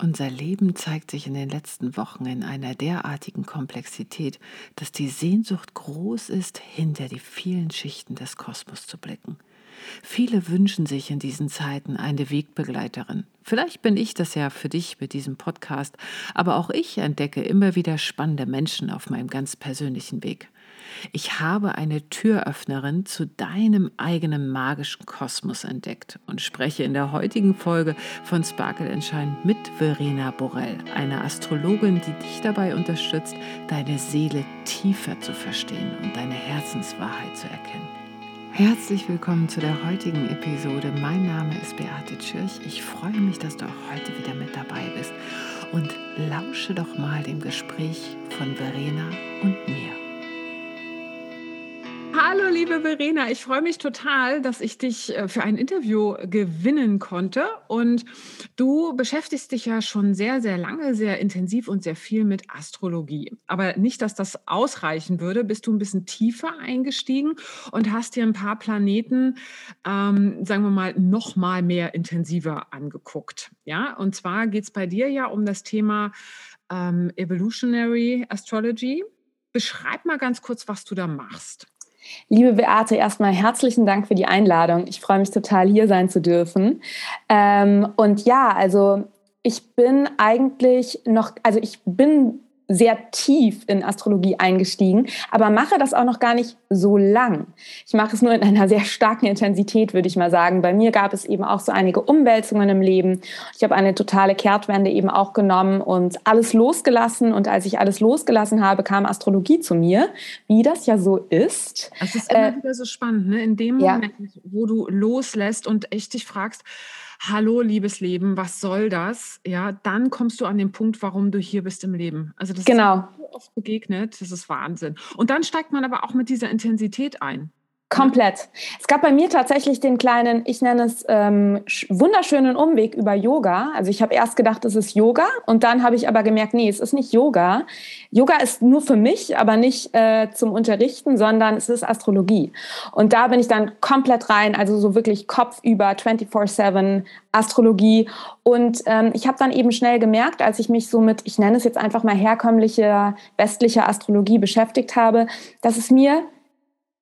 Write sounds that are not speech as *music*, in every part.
Unser Leben zeigt sich in den letzten Wochen in einer derartigen Komplexität, dass die Sehnsucht groß ist, hinter die vielen Schichten des Kosmos zu blicken. Viele wünschen sich in diesen Zeiten eine Wegbegleiterin. Vielleicht bin ich das ja für dich mit diesem Podcast, aber auch ich entdecke immer wieder spannende Menschen auf meinem ganz persönlichen Weg. Ich habe eine Türöffnerin zu deinem eigenen magischen Kosmos entdeckt und spreche in der heutigen Folge von Sparkle Entscheiden mit Verena Borell, einer Astrologin, die dich dabei unterstützt, deine Seele tiefer zu verstehen und deine Herzenswahrheit zu erkennen. Herzlich willkommen zu der heutigen Episode. Mein Name ist Beate Tschirch. Ich freue mich, dass du auch heute wieder mit dabei bist und lausche doch mal dem Gespräch von Verena und mir. Hallo, liebe Verena, ich freue mich total, dass ich dich äh, für ein Interview gewinnen konnte. Und du beschäftigst dich ja schon sehr, sehr lange, sehr intensiv und sehr viel mit Astrologie. Aber nicht, dass das ausreichen würde, bist du ein bisschen tiefer eingestiegen und hast dir ein paar Planeten, ähm, sagen wir mal, noch mal mehr intensiver angeguckt. Ja, und zwar geht es bei dir ja um das Thema ähm, Evolutionary Astrology. Beschreib mal ganz kurz, was du da machst. Liebe Beate, erstmal herzlichen Dank für die Einladung. Ich freue mich total, hier sein zu dürfen. Ähm, und ja, also ich bin eigentlich noch, also ich bin sehr tief in Astrologie eingestiegen, aber mache das auch noch gar nicht so lang. Ich mache es nur in einer sehr starken Intensität, würde ich mal sagen. Bei mir gab es eben auch so einige Umwälzungen im Leben. Ich habe eine totale Kehrtwende eben auch genommen und alles losgelassen. Und als ich alles losgelassen habe, kam Astrologie zu mir, wie das ja so ist. Es ist immer äh, wieder so spannend, ne? in dem Moment, ja. wo du loslässt und echt dich fragst, hallo, liebes Leben, was soll das? Ja, dann kommst du an den Punkt, warum du hier bist im Leben. Also das genau. ist so oft begegnet, das ist Wahnsinn. Und dann steigt man aber auch mit dieser Intensität ein. Komplett. Es gab bei mir tatsächlich den kleinen, ich nenne es ähm, wunderschönen Umweg über Yoga. Also ich habe erst gedacht, es ist Yoga und dann habe ich aber gemerkt, nee, es ist nicht Yoga. Yoga ist nur für mich, aber nicht äh, zum Unterrichten, sondern es ist Astrologie. Und da bin ich dann komplett rein, also so wirklich Kopf über 24/7 Astrologie. Und ähm, ich habe dann eben schnell gemerkt, als ich mich so mit, ich nenne es jetzt einfach mal herkömmliche westliche Astrologie beschäftigt habe, dass es mir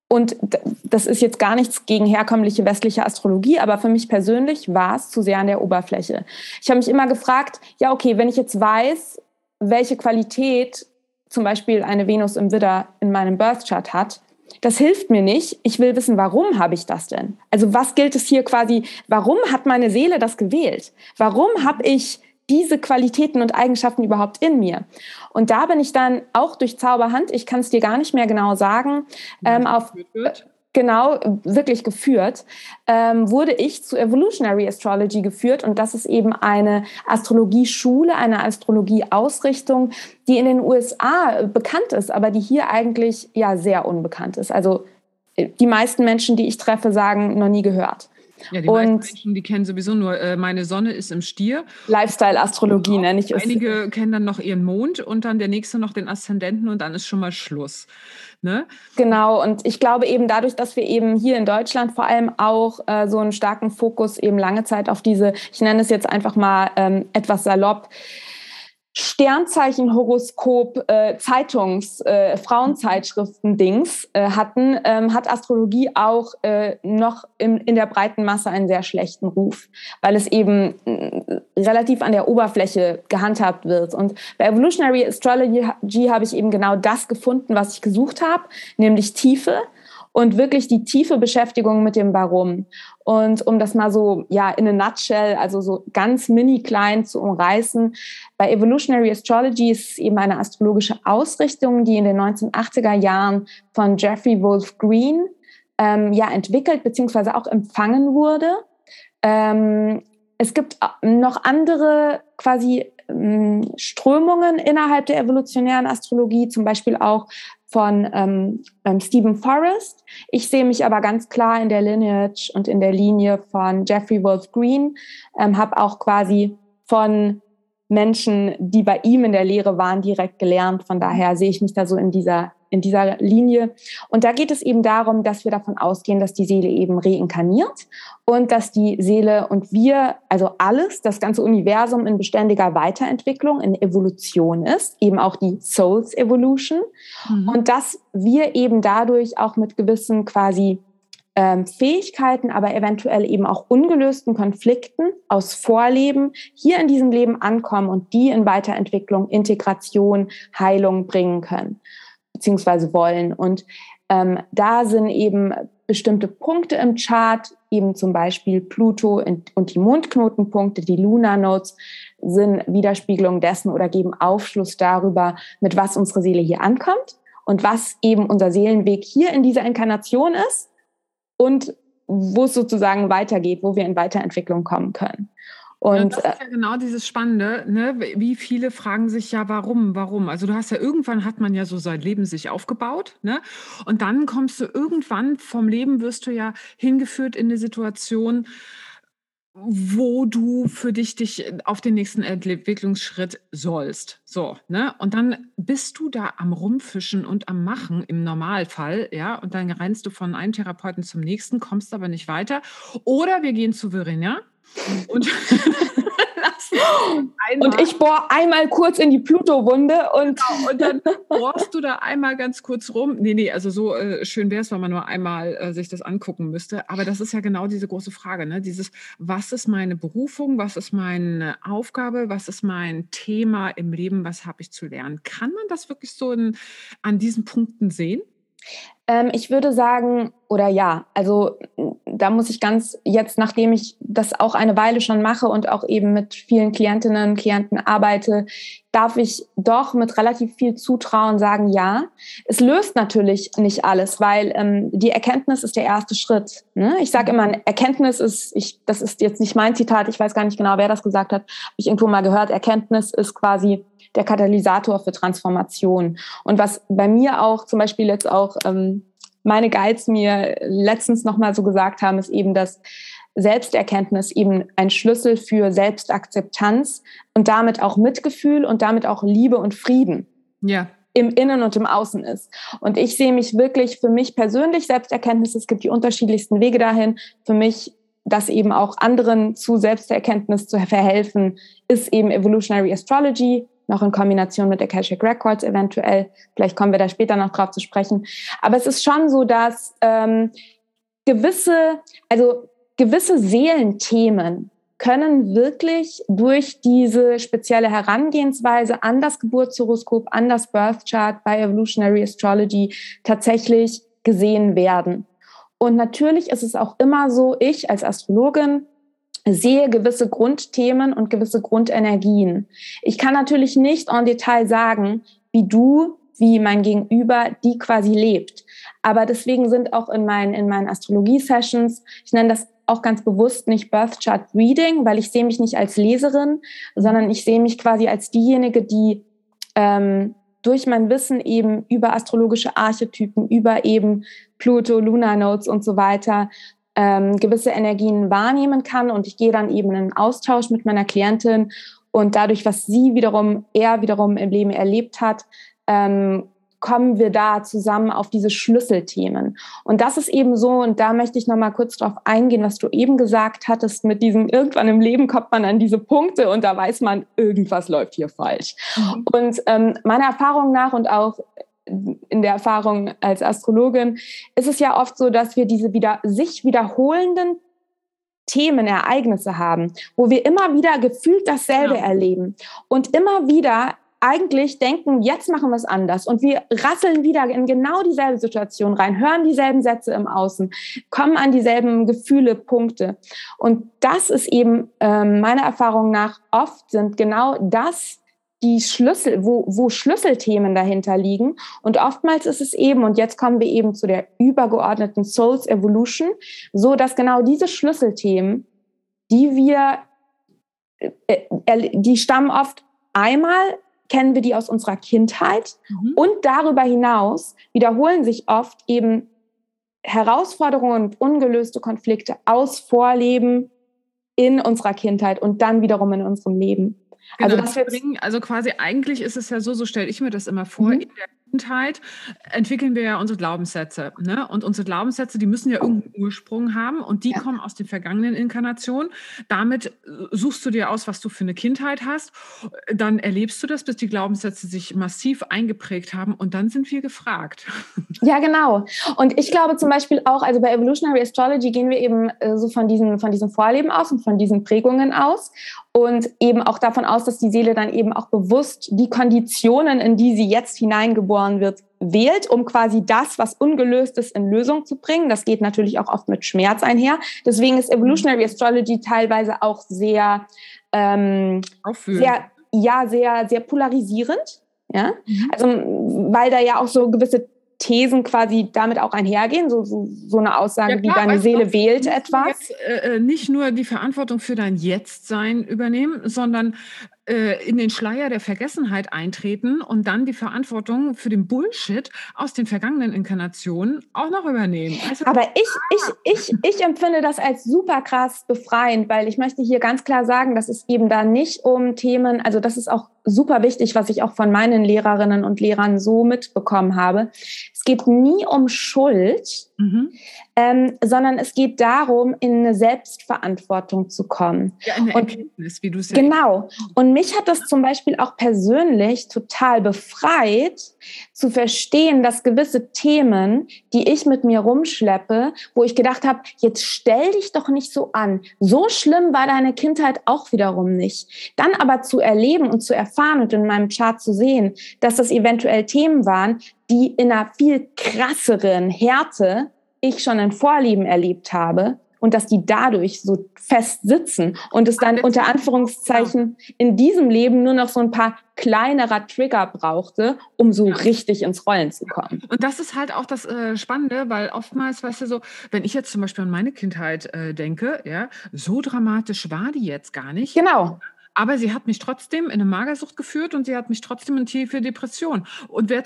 und das ist jetzt gar nichts gegen herkömmliche westliche Astrologie, aber für mich persönlich war es zu sehr an der Oberfläche. Ich habe mich immer gefragt, ja, okay, wenn ich jetzt weiß, welche Qualität zum Beispiel eine Venus im Widder in meinem Birth Chart hat, das hilft mir nicht. Ich will wissen, warum habe ich das denn? Also was gilt es hier quasi, warum hat meine Seele das gewählt? Warum habe ich diese Qualitäten und Eigenschaften überhaupt in mir? Und da bin ich dann auch durch Zauberhand, ich kann es dir gar nicht mehr genau sagen, ähm, auf genau wirklich geführt, ähm, wurde ich zu Evolutionary Astrology geführt und das ist eben eine Astrologieschule, eine Astrologieausrichtung, die in den USA bekannt ist, aber die hier eigentlich ja sehr unbekannt ist. Also äh, die meisten Menschen, die ich treffe, sagen noch nie gehört. Ja, die und Menschen, die kennen sowieso nur, äh, meine Sonne ist im Stier. Lifestyle-Astrologie, nenne ich es. Einige kennen dann noch ihren Mond und dann der nächste noch den Aszendenten und dann ist schon mal Schluss. Ne? Genau, und ich glaube eben dadurch, dass wir eben hier in Deutschland vor allem auch äh, so einen starken Fokus eben lange Zeit auf diese, ich nenne es jetzt einfach mal ähm, etwas salopp, Sternzeichen-Horoskop, äh, Zeitungs-, äh, äh, hatten, ähm, hat Astrologie auch äh, noch im, in der breiten Masse einen sehr schlechten Ruf, weil es eben äh, relativ an der Oberfläche gehandhabt wird. Und bei Evolutionary Astrology habe ich eben genau das gefunden, was ich gesucht habe, nämlich Tiefe und wirklich die tiefe Beschäftigung mit dem Warum. Und um das mal so, ja, in a nutshell, also so ganz mini klein zu umreißen, bei Evolutionary Astrology ist es eben eine astrologische Ausrichtung, die in den 1980er Jahren von Jeffrey Wolf Green ähm, ja entwickelt bzw. auch empfangen wurde. Ähm, es gibt noch andere quasi ähm, Strömungen innerhalb der evolutionären Astrologie, zum Beispiel auch von ähm, ähm, Stephen Forrest. Ich sehe mich aber ganz klar in der Lineage und in der Linie von Jeffrey Wolf Green, ähm, habe auch quasi von Menschen, die bei ihm in der Lehre waren, direkt gelernt. Von daher sehe ich mich da so in dieser in dieser Linie. Und da geht es eben darum, dass wir davon ausgehen, dass die Seele eben reinkarniert und dass die Seele und wir, also alles, das ganze Universum in beständiger Weiterentwicklung, in Evolution ist, eben auch die Souls Evolution. Mhm. Und dass wir eben dadurch auch mit gewissen quasi ähm, Fähigkeiten, aber eventuell eben auch ungelösten Konflikten aus Vorleben hier in diesem Leben ankommen und die in Weiterentwicklung, Integration, Heilung bringen können, beziehungsweise wollen. Und ähm, da sind eben bestimmte Punkte im Chart, eben zum Beispiel Pluto und die Mondknotenpunkte, die Lunar Nodes, sind Widerspiegelung dessen oder geben Aufschluss darüber, mit was unsere Seele hier ankommt und was eben unser Seelenweg hier in dieser Inkarnation ist und wo es sozusagen weitergeht, wo wir in Weiterentwicklung kommen können. Und ja, das ist ja genau dieses Spannende, ne? wie viele fragen sich ja, warum, warum? Also du hast ja irgendwann hat man ja so sein Leben sich aufgebaut, ne? Und dann kommst du irgendwann vom Leben wirst du ja hingeführt in eine Situation, wo du für dich dich auf den nächsten Entwicklungsschritt sollst. So, ne? Und dann bist du da am Rumfischen und am Machen im Normalfall, ja, und dann rennst du von einem Therapeuten zum nächsten, kommst aber nicht weiter. Oder wir gehen zu Verena und *laughs* und ich bohre einmal kurz in die Pluto-Wunde und, genau, und dann bohrst du da einmal ganz kurz rum. Nee, nee, also so äh, schön wäre es, wenn man nur einmal äh, sich das angucken müsste. Aber das ist ja genau diese große Frage, ne? Dieses, was ist meine Berufung, was ist meine Aufgabe, was ist mein Thema im Leben, was habe ich zu lernen? Kann man das wirklich so in, an diesen Punkten sehen? Ähm, ich würde sagen, oder ja, also da muss ich ganz jetzt, nachdem ich das auch eine Weile schon mache und auch eben mit vielen Klientinnen und Klienten arbeite, darf ich doch mit relativ viel Zutrauen sagen, ja. Es löst natürlich nicht alles, weil ähm, die Erkenntnis ist der erste Schritt. Ne? Ich sage immer, Erkenntnis ist, ich, das ist jetzt nicht mein Zitat, ich weiß gar nicht genau, wer das gesagt hat, habe ich irgendwo mal gehört, Erkenntnis ist quasi der Katalysator für Transformation. Und was bei mir auch zum Beispiel jetzt auch ähm, meine Guides mir letztens nochmal so gesagt haben, ist eben, dass Selbsterkenntnis eben ein Schlüssel für Selbstakzeptanz und damit auch Mitgefühl und damit auch Liebe und Frieden. Ja. Im Innen und im Außen ist. Und ich sehe mich wirklich für mich persönlich Selbsterkenntnis. Es gibt die unterschiedlichsten Wege dahin. Für mich das eben auch anderen zu Selbsterkenntnis zu verhelfen, ist eben Evolutionary Astrology, noch in Kombination mit Akashic Records eventuell. Vielleicht kommen wir da später noch drauf zu sprechen. Aber es ist schon so, dass ähm, gewisse, also gewisse Seelenthemen können wirklich durch diese spezielle Herangehensweise an das Geburtshoroskop, an das Birth Chart bei Evolutionary Astrology tatsächlich gesehen werden. Und natürlich ist es auch immer so, ich als Astrologin sehe gewisse Grundthemen und gewisse Grundenergien. Ich kann natürlich nicht en Detail sagen, wie du, wie mein Gegenüber die quasi lebt. Aber deswegen sind auch in meinen, in meinen Astrologie-Sessions, ich nenne das auch ganz bewusst nicht Birth Chart Reading, weil ich sehe mich nicht als Leserin, sondern ich sehe mich quasi als diejenige, die ähm, durch mein Wissen eben über astrologische Archetypen, über eben Pluto, Lunar Notes und so weiter ähm, gewisse Energien wahrnehmen kann und ich gehe dann eben in einen Austausch mit meiner Klientin und dadurch, was sie wiederum, er wiederum im Leben erlebt hat, ähm, kommen wir da zusammen auf diese Schlüsselthemen. Und das ist eben so, und da möchte ich nochmal kurz drauf eingehen, was du eben gesagt hattest, mit diesem, irgendwann im Leben kommt man an diese Punkte und da weiß man, irgendwas läuft hier falsch. Mhm. Und ähm, meiner Erfahrung nach und auch in der Erfahrung als Astrologin ist es ja oft so, dass wir diese wieder sich wiederholenden Themen, Ereignisse haben, wo wir immer wieder gefühlt dasselbe ja. erleben und immer wieder eigentlich denken, jetzt machen wir es anders und wir rasseln wieder in genau dieselbe Situation rein, hören dieselben Sätze im Außen, kommen an dieselben Gefühle, Punkte. Und das ist eben ähm, meiner Erfahrung nach oft sind genau das die Schlüssel, wo, wo Schlüsselthemen dahinter liegen. Und oftmals ist es eben, und jetzt kommen wir eben zu der übergeordneten Souls Evolution, so dass genau diese Schlüsselthemen, die wir, äh, äh, die stammen oft einmal kennen wir die aus unserer Kindheit mhm. und darüber hinaus wiederholen sich oft eben Herausforderungen und ungelöste Konflikte aus Vorleben in unserer Kindheit und dann wiederum in unserem Leben. Also genau, also, das bringen, also quasi eigentlich ist es ja so, so stelle ich mir das immer vor, mhm. in der Kindheit entwickeln wir ja unsere Glaubenssätze. Ne? Und unsere Glaubenssätze, die müssen ja irgendeinen Ursprung haben und die ja. kommen aus den vergangenen Inkarnationen. Damit äh, suchst du dir aus, was du für eine Kindheit hast. Dann erlebst du das, bis die Glaubenssätze sich massiv eingeprägt haben und dann sind wir gefragt. *laughs* Ja, genau. Und ich glaube zum Beispiel auch, also bei Evolutionary Astrology gehen wir eben äh, so von diesen, von diesem Vorleben aus und von diesen Prägungen aus und eben auch davon aus, dass die Seele dann eben auch bewusst die Konditionen, in die sie jetzt hineingeboren wird, wählt, um quasi das, was ungelöst ist, in Lösung zu bringen. Das geht natürlich auch oft mit Schmerz einher. Deswegen ist Evolutionary Astrology teilweise auch sehr, ähm, sehr ja, sehr, sehr polarisierend. Ja, mhm. also weil da ja auch so gewisse Thesen quasi damit auch einhergehen, so, so, so eine Aussage ja, klar, wie deine Seele wählt etwas. Jetzt, äh, äh, nicht nur die Verantwortung für dein Jetztsein übernehmen, sondern in den Schleier der Vergessenheit eintreten und dann die Verantwortung für den Bullshit aus den vergangenen Inkarnationen auch noch übernehmen. Also, Aber ich, ich, ich, ich empfinde das als super krass befreiend, weil ich möchte hier ganz klar sagen, dass es eben da nicht um Themen, also das ist auch super wichtig, was ich auch von meinen Lehrerinnen und Lehrern so mitbekommen habe. Es geht nie um Schuld, mhm. ähm, sondern es geht darum, in eine Selbstverantwortung zu kommen. Ja, eine und, Erkenntnis, wie du es Genau. Und mich hat das zum Beispiel auch persönlich total befreit, zu verstehen, dass gewisse Themen, die ich mit mir rumschleppe, wo ich gedacht habe, jetzt stell dich doch nicht so an. So schlimm war deine Kindheit auch wiederum nicht. Dann aber zu erleben und zu erfahren und in meinem Chart zu sehen, dass das eventuell Themen waren, die in einer viel krasseren Härte ich schon in Vorlieben erlebt habe und dass die dadurch so fest sitzen und es dann unter Anführungszeichen in diesem Leben nur noch so ein paar kleinerer Trigger brauchte, um so richtig ins Rollen zu kommen. Und das ist halt auch das äh, Spannende, weil oftmals, weißt du so, wenn ich jetzt zum Beispiel an meine Kindheit äh, denke, ja, so dramatisch war die jetzt gar nicht. Genau. Aber sie hat mich trotzdem in eine Magersucht geführt und sie hat mich trotzdem in tiefe Depression. Und wer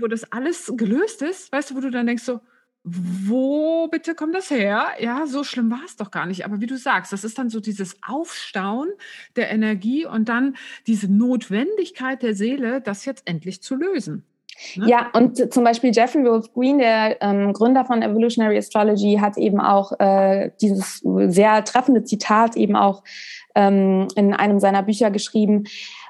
wo das alles gelöst ist, weißt du, wo du dann denkst so, wo bitte kommt das her? Ja, so schlimm war es doch gar nicht. Aber wie du sagst, das ist dann so dieses Aufstauen der Energie und dann diese Notwendigkeit der Seele, das jetzt endlich zu lösen. Ne? Ja, und zum Beispiel Jeffrey Wolf Green, der ähm, Gründer von Evolutionary Astrology, hat eben auch äh, dieses sehr treffende Zitat eben auch ähm, in einem seiner Bücher geschrieben.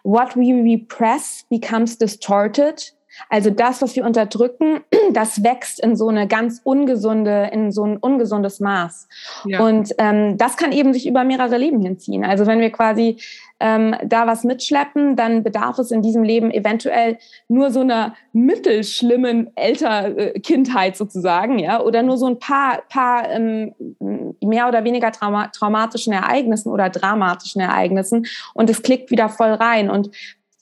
What we repress becomes distorted also das, was wir unterdrücken, *clears throat* das wächst in so eine ganz ungesunde, in so ein ungesundes Maß. Ja. Und ähm, das kann eben sich über mehrere Leben hinziehen. Also wenn wir quasi ähm, da was mitschleppen, dann bedarf es in diesem Leben eventuell nur so einer mittelschlimmen Älterkindheit sozusagen, ja, oder nur so ein paar, paar ähm, mehr oder weniger trauma traumatischen Ereignissen oder dramatischen Ereignissen und es klickt wieder voll rein. Und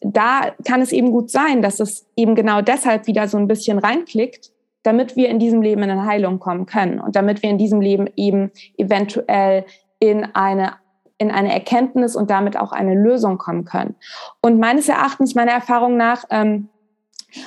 da kann es eben gut sein, dass es eben genau deshalb wieder so ein bisschen reinklickt, damit wir in diesem Leben in eine Heilung kommen können und damit wir in diesem Leben eben eventuell in eine in eine Erkenntnis und damit auch eine Lösung kommen können. Und meines Erachtens, meiner Erfahrung nach, ähm,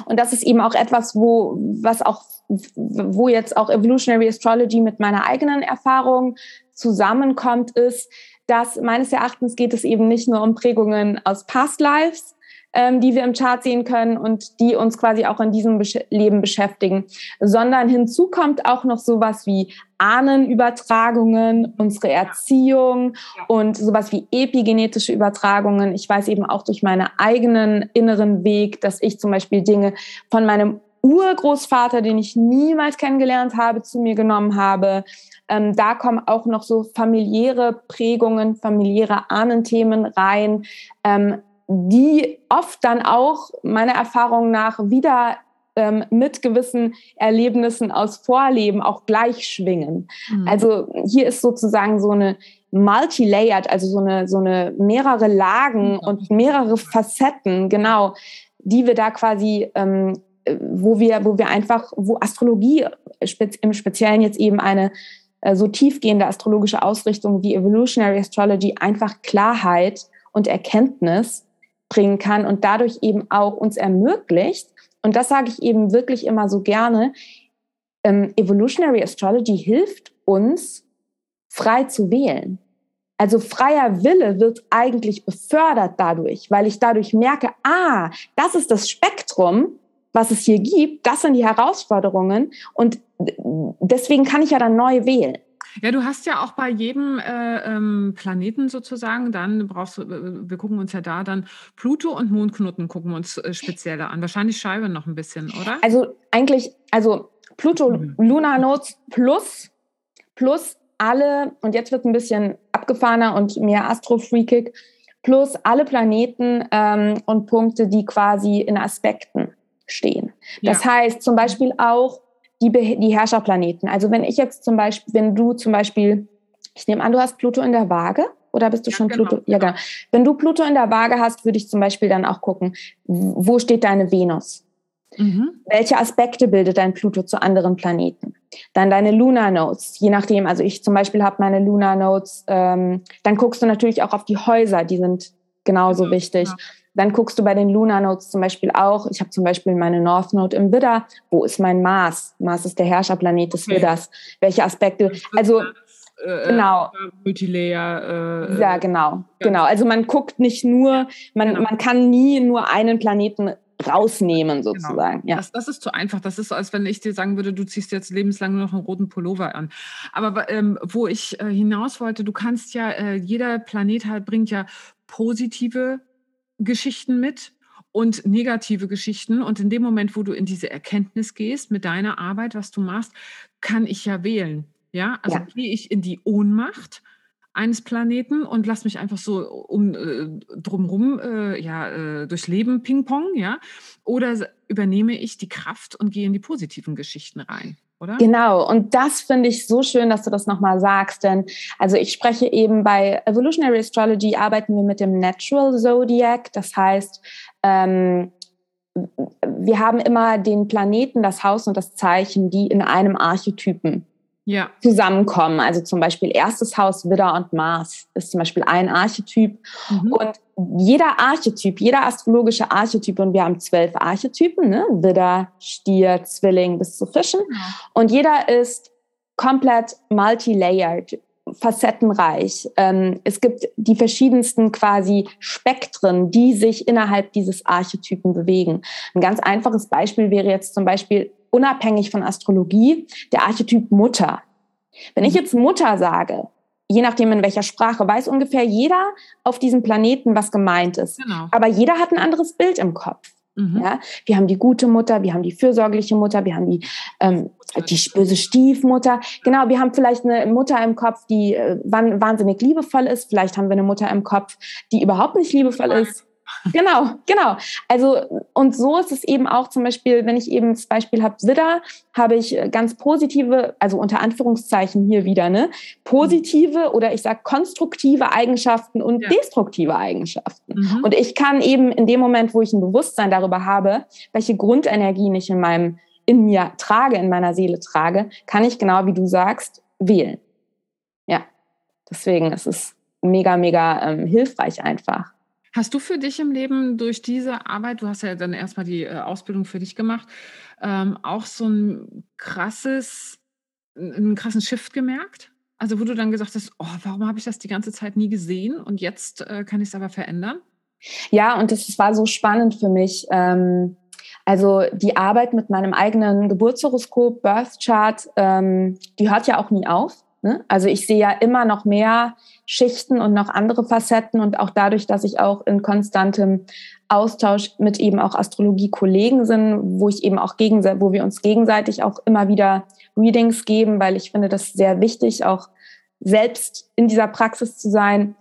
und das ist eben auch etwas, wo, was auch, wo jetzt auch Evolutionary Astrology mit meiner eigenen Erfahrung zusammenkommt, ist, dass meines Erachtens geht es eben nicht nur um Prägungen aus Past Lives, ähm, die wir im Chart sehen können und die uns quasi auch in diesem Besch Leben beschäftigen, sondern hinzu kommt auch noch sowas wie Ahnenübertragungen, unsere Erziehung und sowas wie epigenetische Übertragungen. Ich weiß eben auch durch meinen eigenen inneren Weg, dass ich zum Beispiel Dinge von meinem Urgroßvater, den ich niemals kennengelernt habe, zu mir genommen habe. Ähm, da kommen auch noch so familiäre Prägungen, familiäre Ahnenthemen rein. Ähm, die oft dann auch meiner Erfahrung nach wieder ähm, mit gewissen Erlebnissen aus Vorleben auch gleich schwingen. Mhm. Also hier ist sozusagen so eine multi-layered, also so eine, so eine mehrere Lagen mhm. und mehrere Facetten, genau, die wir da quasi, ähm, wo wir, wo wir einfach, wo Astrologie im Speziellen jetzt eben eine äh, so tiefgehende astrologische Ausrichtung wie Evolutionary Astrology einfach Klarheit und Erkenntnis bringen kann und dadurch eben auch uns ermöglicht, und das sage ich eben wirklich immer so gerne, ähm, Evolutionary Astrology hilft uns, frei zu wählen. Also freier Wille wird eigentlich befördert dadurch, weil ich dadurch merke, ah, das ist das Spektrum, was es hier gibt, das sind die Herausforderungen und deswegen kann ich ja dann neu wählen. Ja, du hast ja auch bei jedem äh, ähm, Planeten sozusagen, dann brauchst du, äh, wir gucken uns ja da dann Pluto und Mondknoten gucken wir uns äh, speziell an. Wahrscheinlich Scheibe noch ein bisschen, oder? Also eigentlich, also Pluto mhm. Lunar Notes plus, plus alle, und jetzt wird es ein bisschen abgefahrener und mehr Astrofreakig, plus alle Planeten ähm, und Punkte, die quasi in Aspekten stehen. Das ja. heißt zum Beispiel auch die, die Herrscherplaneten. Also wenn ich jetzt zum Beispiel, wenn du zum Beispiel, ich nehme an, du hast Pluto in der Waage. Oder bist du ja, schon genau, Pluto? Ja, genau. Wenn du Pluto in der Waage hast, würde ich zum Beispiel dann auch gucken, wo steht deine Venus? Mhm. Welche Aspekte bildet dein Pluto zu anderen Planeten? Dann deine Lunar Notes, je nachdem. Also ich zum Beispiel habe meine Lunar Notes. Ähm, dann guckst du natürlich auch auf die Häuser, die sind genauso genau, wichtig. Ja. Dann guckst du bei den Lunar Notes zum Beispiel auch. Ich habe zum Beispiel meine North Node im Widder. Wo ist mein Mars? Mars ist der Herrscherplanet des okay. Widders. Welche Aspekte? Also äh, genau. Multilayer. Äh, ja, genau, genau. Also man guckt nicht nur, man, genau. man kann nie nur einen Planeten rausnehmen genau. sozusagen. Genau. Ja. Das, das, ist zu einfach. Das ist so, als wenn ich dir sagen würde, du ziehst jetzt lebenslang nur noch einen roten Pullover an. Aber ähm, wo ich äh, hinaus wollte, du kannst ja, äh, jeder Planet halt bringt ja positive Geschichten mit und negative Geschichten. Und in dem Moment, wo du in diese Erkenntnis gehst mit deiner Arbeit, was du machst, kann ich ja wählen. Ja, also ja. gehe ich in die Ohnmacht eines Planeten und lass mich einfach so um äh, drumherum äh, ja, äh, durchs Leben Ping-Pong, ja? Oder übernehme ich die Kraft und gehe in die positiven Geschichten rein? Oder? Genau, und das finde ich so schön, dass du das nochmal sagst, denn also ich spreche eben bei Evolutionary Astrology arbeiten wir mit dem Natural Zodiac, das heißt, ähm, wir haben immer den Planeten, das Haus und das Zeichen, die in einem Archetypen ja. zusammenkommen. Also zum Beispiel erstes Haus Widder und Mars ist zum Beispiel ein Archetyp. Mhm. Und jeder Archetyp, jeder astrologische Archetyp, und wir haben zwölf Archetypen, ne? Widder, Stier, Zwilling bis zu Fischen. Mhm. Und jeder ist komplett multilayered, facettenreich. Ähm, es gibt die verschiedensten quasi Spektren, die sich innerhalb dieses Archetypen bewegen. Ein ganz einfaches Beispiel wäre jetzt zum Beispiel unabhängig von Astrologie der Archetyp Mutter. Wenn ich mhm. jetzt Mutter sage, je nachdem in welcher Sprache, weiß ungefähr jeder auf diesem Planeten, was gemeint ist. Genau. Aber jeder hat ein anderes Bild im Kopf. Mhm. Ja, wir haben die gute Mutter, wir haben die fürsorgliche Mutter, wir haben die, ähm, die böse Stiefmutter. Genau, wir haben vielleicht eine Mutter im Kopf, die äh, wahnsinnig liebevoll ist. Vielleicht haben wir eine Mutter im Kopf, die überhaupt nicht liebevoll ist. Genau, genau. Also, und so ist es eben auch zum Beispiel, wenn ich eben das Beispiel habe, Widder, habe ich äh, ganz positive, also unter Anführungszeichen hier wieder, ne, positive oder ich sage konstruktive Eigenschaften und ja. destruktive Eigenschaften. Mhm. Und ich kann eben in dem Moment, wo ich ein Bewusstsein darüber habe, welche Grundenergien ich in meinem, in mir trage, in meiner Seele trage, kann ich genau wie du sagst, wählen. Ja. Deswegen ist es mega, mega ähm, hilfreich einfach. Hast du für dich im Leben durch diese Arbeit, du hast ja dann erstmal die äh, Ausbildung für dich gemacht, ähm, auch so ein krasses, einen krassen Shift gemerkt? Also wo du dann gesagt hast, oh, warum habe ich das die ganze Zeit nie gesehen und jetzt äh, kann ich es aber verändern? Ja, und das war so spannend für mich. Ähm, also die Arbeit mit meinem eigenen Geburtshoroskop, Birth Chart, ähm, die hört ja auch nie auf. Ne? Also ich sehe ja immer noch mehr Schichten und noch andere Facetten und auch dadurch, dass ich auch in konstantem Austausch mit eben auch Astrologie-Kollegen sind, wo ich eben auch gegen, wo wir uns gegenseitig auch immer wieder Readings geben, weil ich finde das sehr wichtig, auch selbst in dieser Praxis zu sein,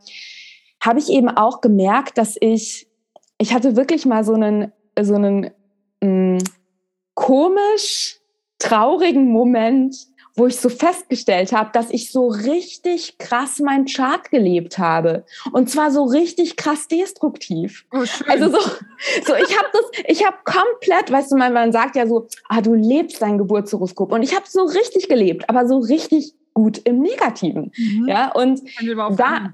habe ich eben auch gemerkt, dass ich, ich hatte wirklich mal so einen, so einen mh, mm, komisch traurigen Moment, wo ich so festgestellt habe, dass ich so richtig krass mein Chart gelebt habe. Und zwar so richtig krass destruktiv. Oh, also so, so ich habe das, ich habe komplett, weißt du, man, man sagt ja so, ah, du lebst dein Geburtshoroskop. Und ich habe so richtig gelebt, aber so richtig gut im Negativen. Mhm. Ja, und da,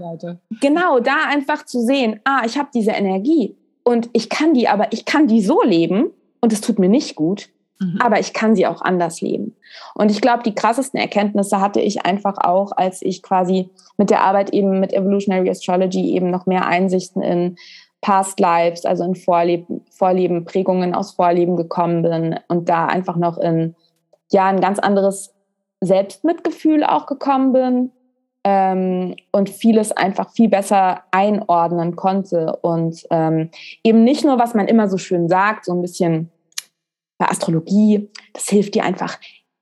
genau, da einfach zu sehen, ah, ich habe diese Energie und ich kann die, aber ich kann die so leben und es tut mir nicht gut Mhm. Aber ich kann sie auch anders leben. Und ich glaube, die krassesten Erkenntnisse hatte ich einfach auch, als ich quasi mit der Arbeit eben mit Evolutionary Astrology eben noch mehr Einsichten in Past Lives, also in Vorleben, Vorleben, Prägungen aus Vorleben gekommen bin und da einfach noch in ja ein ganz anderes Selbstmitgefühl auch gekommen bin ähm, und vieles einfach viel besser einordnen konnte und ähm, eben nicht nur, was man immer so schön sagt, so ein bisschen bei Astrologie, das hilft dir einfach,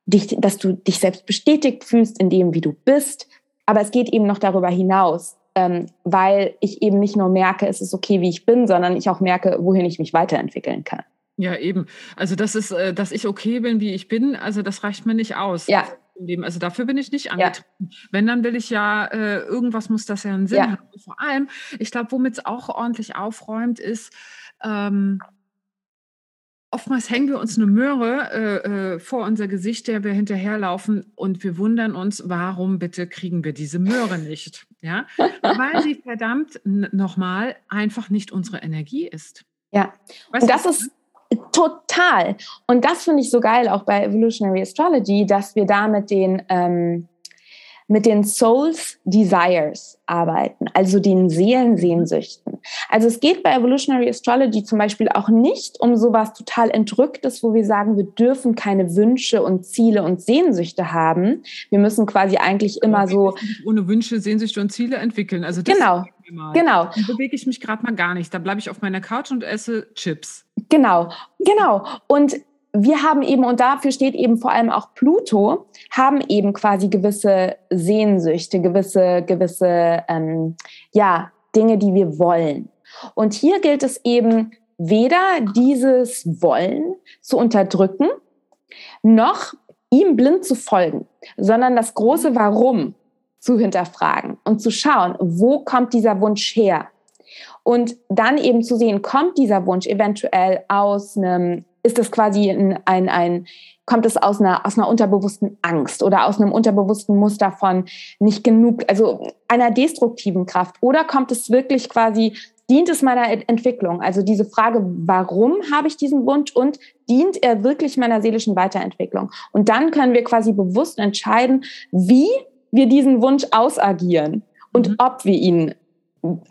dich, dass du dich selbst bestätigt fühlst in dem, wie du bist, aber es geht eben noch darüber hinaus, ähm, weil ich eben nicht nur merke, es ist okay, wie ich bin, sondern ich auch merke, wohin ich mich weiterentwickeln kann. Ja, eben. Also das ist, äh, dass ich okay bin, wie ich bin, also das reicht mir nicht aus. Ja. Leben. Also dafür bin ich nicht angetreten. Ja. Wenn, dann will ich ja, äh, irgendwas muss das ja einen Sinn ja. haben. Vor allem, ich glaube, womit es auch ordentlich aufräumt, ist, ähm, oftmals hängen wir uns eine Möhre äh, äh, vor unser Gesicht, der wir hinterherlaufen und wir wundern uns, warum bitte kriegen wir diese Möhre nicht? Ja, *laughs* weil sie verdammt nochmal einfach nicht unsere Energie ist. Ja, weißt und das ist total. Und das finde ich so geil auch bei Evolutionary Astrology, dass wir da mit den ähm, mit den Souls Desires arbeiten, also den Seelensehnsüchten. Also es geht bei Evolutionary Astrology zum Beispiel auch nicht um sowas total Entrücktes, wo wir sagen, wir dürfen keine Wünsche und Ziele und Sehnsüchte haben. Wir müssen quasi eigentlich immer so ohne Wünsche, Sehnsüchte und Ziele entwickeln. Also genau, genau. Dann bewege ich mich gerade mal gar nicht. Da bleibe ich auf meiner Couch und esse Chips. Genau, genau. Und wir haben eben, und dafür steht eben vor allem auch Pluto, haben eben quasi gewisse Sehnsüchte, gewisse, gewisse, ähm, ja, Dinge, die wir wollen. Und hier gilt es eben weder dieses Wollen zu unterdrücken, noch ihm blind zu folgen, sondern das große Warum zu hinterfragen und zu schauen, wo kommt dieser Wunsch her? Und dann eben zu sehen, kommt dieser Wunsch eventuell aus einem ist das quasi ein, ein, ein kommt es aus einer, aus einer unterbewussten Angst oder aus einem unterbewussten Muster von nicht genug, also einer destruktiven Kraft? Oder kommt es wirklich quasi, dient es meiner Entwicklung? Also diese Frage, warum habe ich diesen Wunsch und dient er wirklich meiner seelischen Weiterentwicklung? Und dann können wir quasi bewusst entscheiden, wie wir diesen Wunsch ausagieren und mhm. ob wir ihn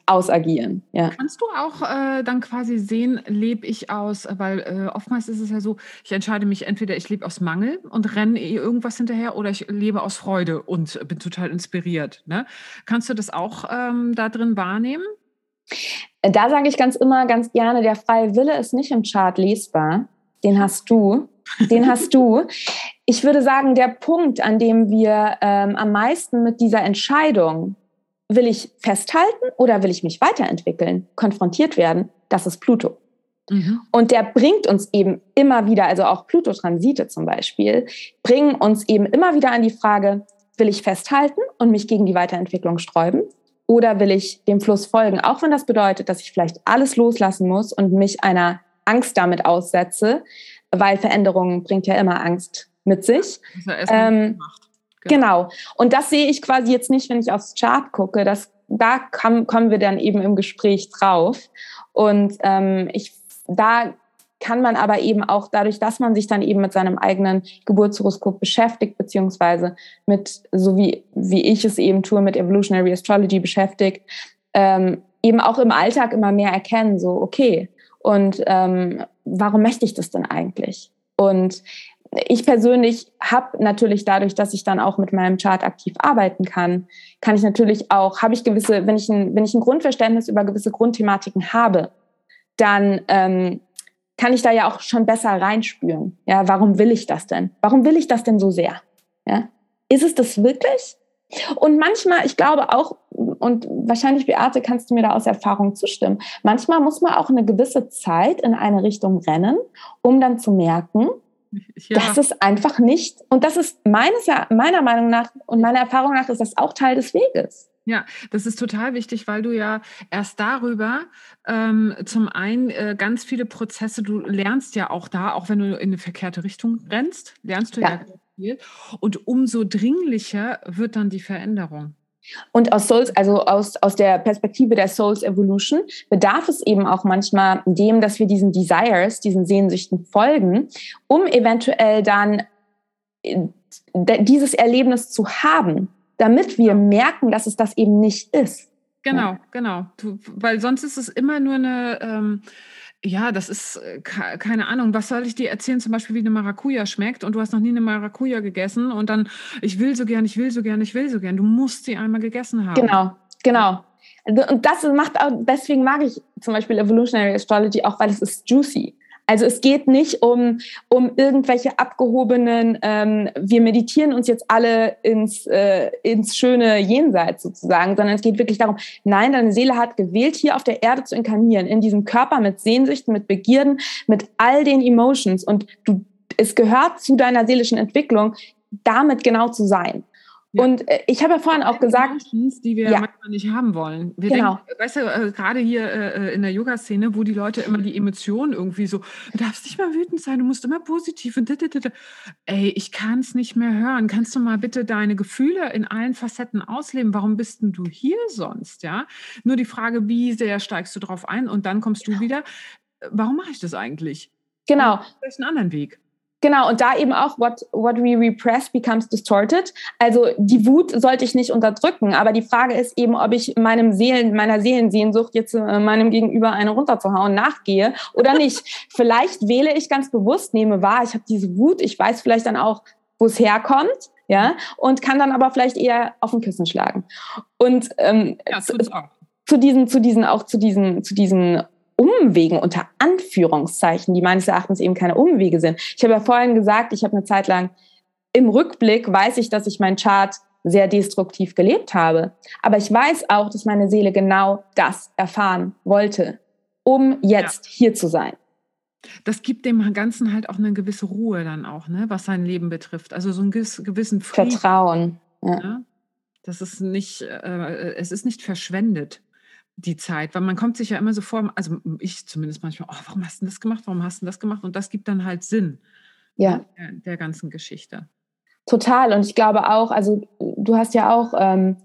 ausagieren. Ja. Kannst du auch äh, dann quasi sehen, lebe ich aus, weil äh, oftmals ist es ja so, ich entscheide mich entweder, ich lebe aus Mangel und renne irgendwas hinterher oder ich lebe aus Freude und bin total inspiriert. Ne? Kannst du das auch ähm, da drin wahrnehmen? Da sage ich ganz immer ganz gerne, der freie Wille ist nicht im Chart lesbar. Den hast du. Den hast du. Ich würde sagen, der Punkt, an dem wir ähm, am meisten mit dieser Entscheidung will ich festhalten oder will ich mich weiterentwickeln, konfrontiert werden, das ist Pluto. Mhm. Und der bringt uns eben immer wieder, also auch Pluto-Transite zum Beispiel, bringen uns eben immer wieder an die Frage, will ich festhalten und mich gegen die Weiterentwicklung sträuben? Oder will ich dem Fluss folgen? Auch wenn das bedeutet, dass ich vielleicht alles loslassen muss und mich einer Angst damit aussetze, weil Veränderung bringt ja immer Angst mit sich. Ja ähm, Genau. Und das sehe ich quasi jetzt nicht, wenn ich aufs Chart gucke. Das, da kam, kommen wir dann eben im Gespräch drauf. Und ähm, ich, da kann man aber eben auch dadurch, dass man sich dann eben mit seinem eigenen Geburtshoroskop beschäftigt, beziehungsweise mit, so wie, wie ich es eben tue, mit Evolutionary Astrology beschäftigt, ähm, eben auch im Alltag immer mehr erkennen, so, okay, und ähm, warum möchte ich das denn eigentlich? Und ich persönlich habe natürlich dadurch, dass ich dann auch mit meinem Chart aktiv arbeiten kann, kann ich natürlich auch, habe ich gewisse, wenn ich ein, wenn ich ein Grundverständnis über gewisse Grundthematiken habe, dann ähm, kann ich da ja auch schon besser reinspüren. Ja, warum will ich das denn? Warum will ich das denn so sehr? Ja, ist es das wirklich? Und manchmal, ich glaube auch, und wahrscheinlich, Beate, kannst du mir da aus Erfahrung zustimmen, manchmal muss man auch eine gewisse Zeit in eine Richtung rennen, um dann zu merken, ja. Das ist einfach nicht, und das ist meines, meiner Meinung nach und meiner Erfahrung nach ist das auch Teil des Weges. Ja, das ist total wichtig, weil du ja erst darüber ähm, zum einen äh, ganz viele Prozesse, du lernst ja auch da, auch wenn du in eine verkehrte Richtung rennst, lernst du ja, ja viel. Und umso dringlicher wird dann die Veränderung. Und aus Souls, also aus, aus der Perspektive der Souls Evolution, bedarf es eben auch manchmal dem, dass wir diesen Desires, diesen Sehnsüchten folgen, um eventuell dann äh, dieses Erlebnis zu haben, damit wir merken, dass es das eben nicht ist. Genau, genau. Du, weil sonst ist es immer nur eine, ähm, ja, das ist äh, keine Ahnung, was soll ich dir erzählen, zum Beispiel, wie eine Maracuja schmeckt und du hast noch nie eine Maracuja gegessen und dann, ich will so gern, ich will so gern, ich will so gern. Du musst sie einmal gegessen haben. Genau, genau. Und das macht auch, deswegen mag ich zum Beispiel Evolutionary Astrology auch, weil es ist juicy. Also es geht nicht um, um irgendwelche abgehobenen, ähm, wir meditieren uns jetzt alle ins, äh, ins schöne Jenseits sozusagen, sondern es geht wirklich darum, nein, deine Seele hat gewählt, hier auf der Erde zu inkarnieren, in diesem Körper mit Sehnsüchten, mit Begierden, mit all den Emotions. Und du, es gehört zu deiner seelischen Entwicklung, damit genau zu sein. Ja. Und äh, ich habe ja vorhin auch gesagt, die wir ja. manchmal nicht haben wollen. Wir genau. denken, weißt du, äh, gerade hier äh, in der Yoga-Szene, wo die Leute immer die Emotionen irgendwie so, du darfst nicht mal wütend sein, du musst immer positiv und ey, ich kann es nicht mehr hören. Kannst du mal bitte deine Gefühle in allen Facetten ausleben? Warum bist denn du hier sonst? Ja, nur die Frage, wie sehr steigst du drauf ein und dann kommst du wieder. Warum mache ich das eigentlich? Genau. Vielleicht einen anderen Weg. Genau, und da eben auch, what, what we repress becomes distorted. Also die Wut sollte ich nicht unterdrücken, aber die Frage ist eben, ob ich meinem Seelen, meiner Seelensehnsucht jetzt äh, meinem Gegenüber eine runterzuhauen nachgehe oder nicht. *laughs* vielleicht wähle ich ganz bewusst, nehme wahr, ich habe diese Wut, ich weiß vielleicht dann auch, wo es herkommt, ja, und kann dann aber vielleicht eher auf den Kissen schlagen. Und ähm, ja, zu, zu diesen, zu diesen, auch zu diesen, zu diesen Umwegen unter Anführungszeichen, die meines Erachtens eben keine Umwege sind. Ich habe ja vorhin gesagt, ich habe eine Zeit lang im Rückblick weiß ich, dass ich meinen Chart sehr destruktiv gelebt habe. Aber ich weiß auch, dass meine Seele genau das erfahren wollte, um jetzt ja. hier zu sein. Das gibt dem Ganzen halt auch eine gewisse Ruhe dann auch, ne, was sein Leben betrifft. Also so einen gewissen Frieden. Vertrauen. Ja. Ne? Das ist nicht, äh, es ist nicht verschwendet die Zeit, weil man kommt sich ja immer so vor, also ich zumindest manchmal, oh, warum hast du das gemacht, warum hast du das gemacht? Und das gibt dann halt Sinn ja. Der, der ganzen Geschichte. Total. Und ich glaube auch, also du hast ja auch ähm,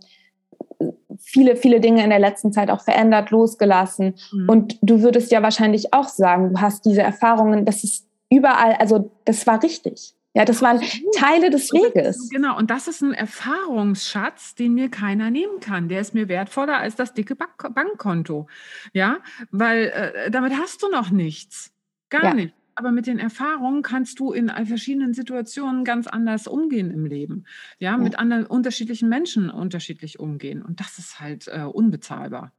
viele, viele Dinge in der letzten Zeit auch verändert, losgelassen. Mhm. Und du würdest ja wahrscheinlich auch sagen, du hast diese Erfahrungen, das ist überall, also das war richtig. Ja, das waren Teile des Weges. Genau, und das ist ein Erfahrungsschatz, den mir keiner nehmen kann. Der ist mir wertvoller als das dicke Bankkonto. Ja, weil äh, damit hast du noch nichts. Gar ja. nicht. Aber mit den Erfahrungen kannst du in verschiedenen Situationen ganz anders umgehen im Leben. Ja, ja. mit anderen unterschiedlichen Menschen unterschiedlich umgehen. Und das ist halt äh, unbezahlbar.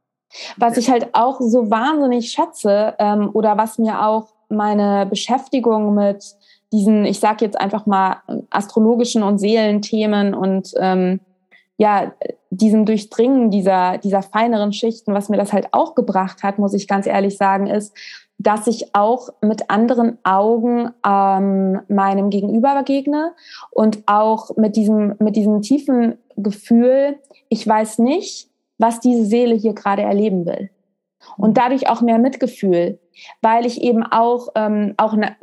Was ich halt auch so wahnsinnig schätze ähm, oder was mir auch meine Beschäftigung mit diesen, ich sage jetzt einfach mal, astrologischen und Seelenthemen und ähm, ja, diesem Durchdringen dieser, dieser feineren Schichten, was mir das halt auch gebracht hat, muss ich ganz ehrlich sagen, ist, dass ich auch mit anderen Augen ähm, meinem Gegenüber begegne und auch mit diesem, mit diesem tiefen Gefühl, ich weiß nicht, was diese Seele hier gerade erleben will. Und dadurch auch mehr Mitgefühl, weil ich eben auch, ähm, auch ne,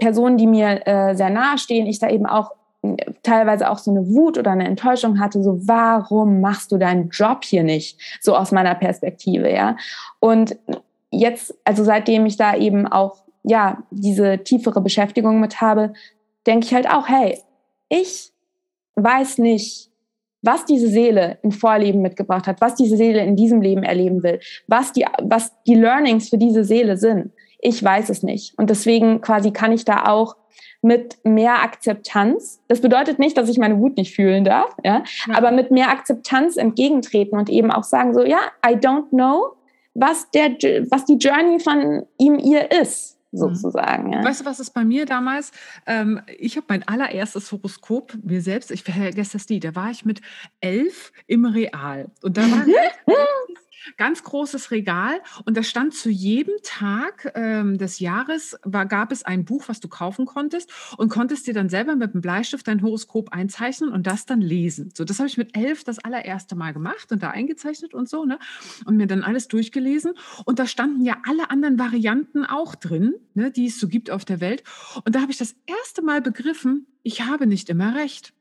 Personen, die mir äh, sehr nahe stehen, ich da eben auch äh, teilweise auch so eine Wut oder eine Enttäuschung hatte, so warum machst du deinen Job hier nicht? So aus meiner Perspektive, ja. Und jetzt, also seitdem ich da eben auch ja diese tiefere Beschäftigung mit habe, denke ich halt auch, hey, ich weiß nicht, was diese Seele im Vorleben mitgebracht hat, was diese Seele in diesem Leben erleben will, was die, was die Learnings für diese Seele sind. Ich weiß es nicht. Und deswegen quasi kann ich da auch mit mehr Akzeptanz, das bedeutet nicht, dass ich meine Wut nicht fühlen darf, ja, ja. aber mit mehr Akzeptanz entgegentreten und eben auch sagen so, ja, I don't know, was der, was die Journey von ihm ihr ist mhm. sozusagen. Ja. Weißt du, was ist bei mir damals? Ähm, ich habe mein allererstes Horoskop mir selbst, ich vergesse das nie, da war ich mit elf im Real. Und da war *laughs* ganz großes Regal und da stand zu jedem Tag ähm, des Jahres, war, gab es ein Buch, was du kaufen konntest und konntest dir dann selber mit dem Bleistift dein Horoskop einzeichnen und das dann lesen. So, das habe ich mit elf das allererste Mal gemacht und da eingezeichnet und so, ne? Und mir dann alles durchgelesen. Und da standen ja alle anderen Varianten auch drin, ne, die es so gibt auf der Welt. Und da habe ich das erste Mal begriffen, ich habe nicht immer recht.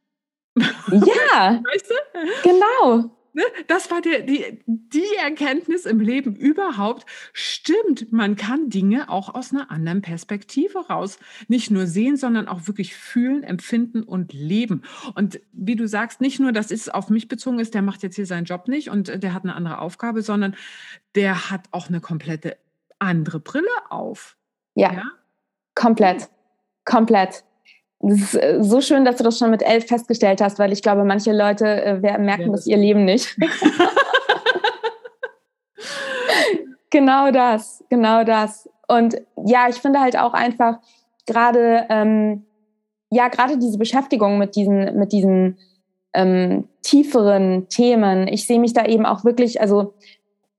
Ja, *laughs* weißt du? genau. Ne? Das war die, die, die Erkenntnis im Leben überhaupt. Stimmt, man kann Dinge auch aus einer anderen Perspektive raus nicht nur sehen, sondern auch wirklich fühlen, empfinden und leben. Und wie du sagst, nicht nur, dass es auf mich bezogen ist, der macht jetzt hier seinen Job nicht und der hat eine andere Aufgabe, sondern der hat auch eine komplette andere Brille auf. Ja, ja? komplett. Komplett. Es ist äh, so schön, dass du das schon mit elf festgestellt hast, weil ich glaube, manche Leute äh, merken ja, das ihr Leben nicht. *laughs* genau das, genau das. Und ja, ich finde halt auch einfach gerade, ähm, ja, gerade diese Beschäftigung mit diesen, mit diesen ähm, tieferen Themen. Ich sehe mich da eben auch wirklich, also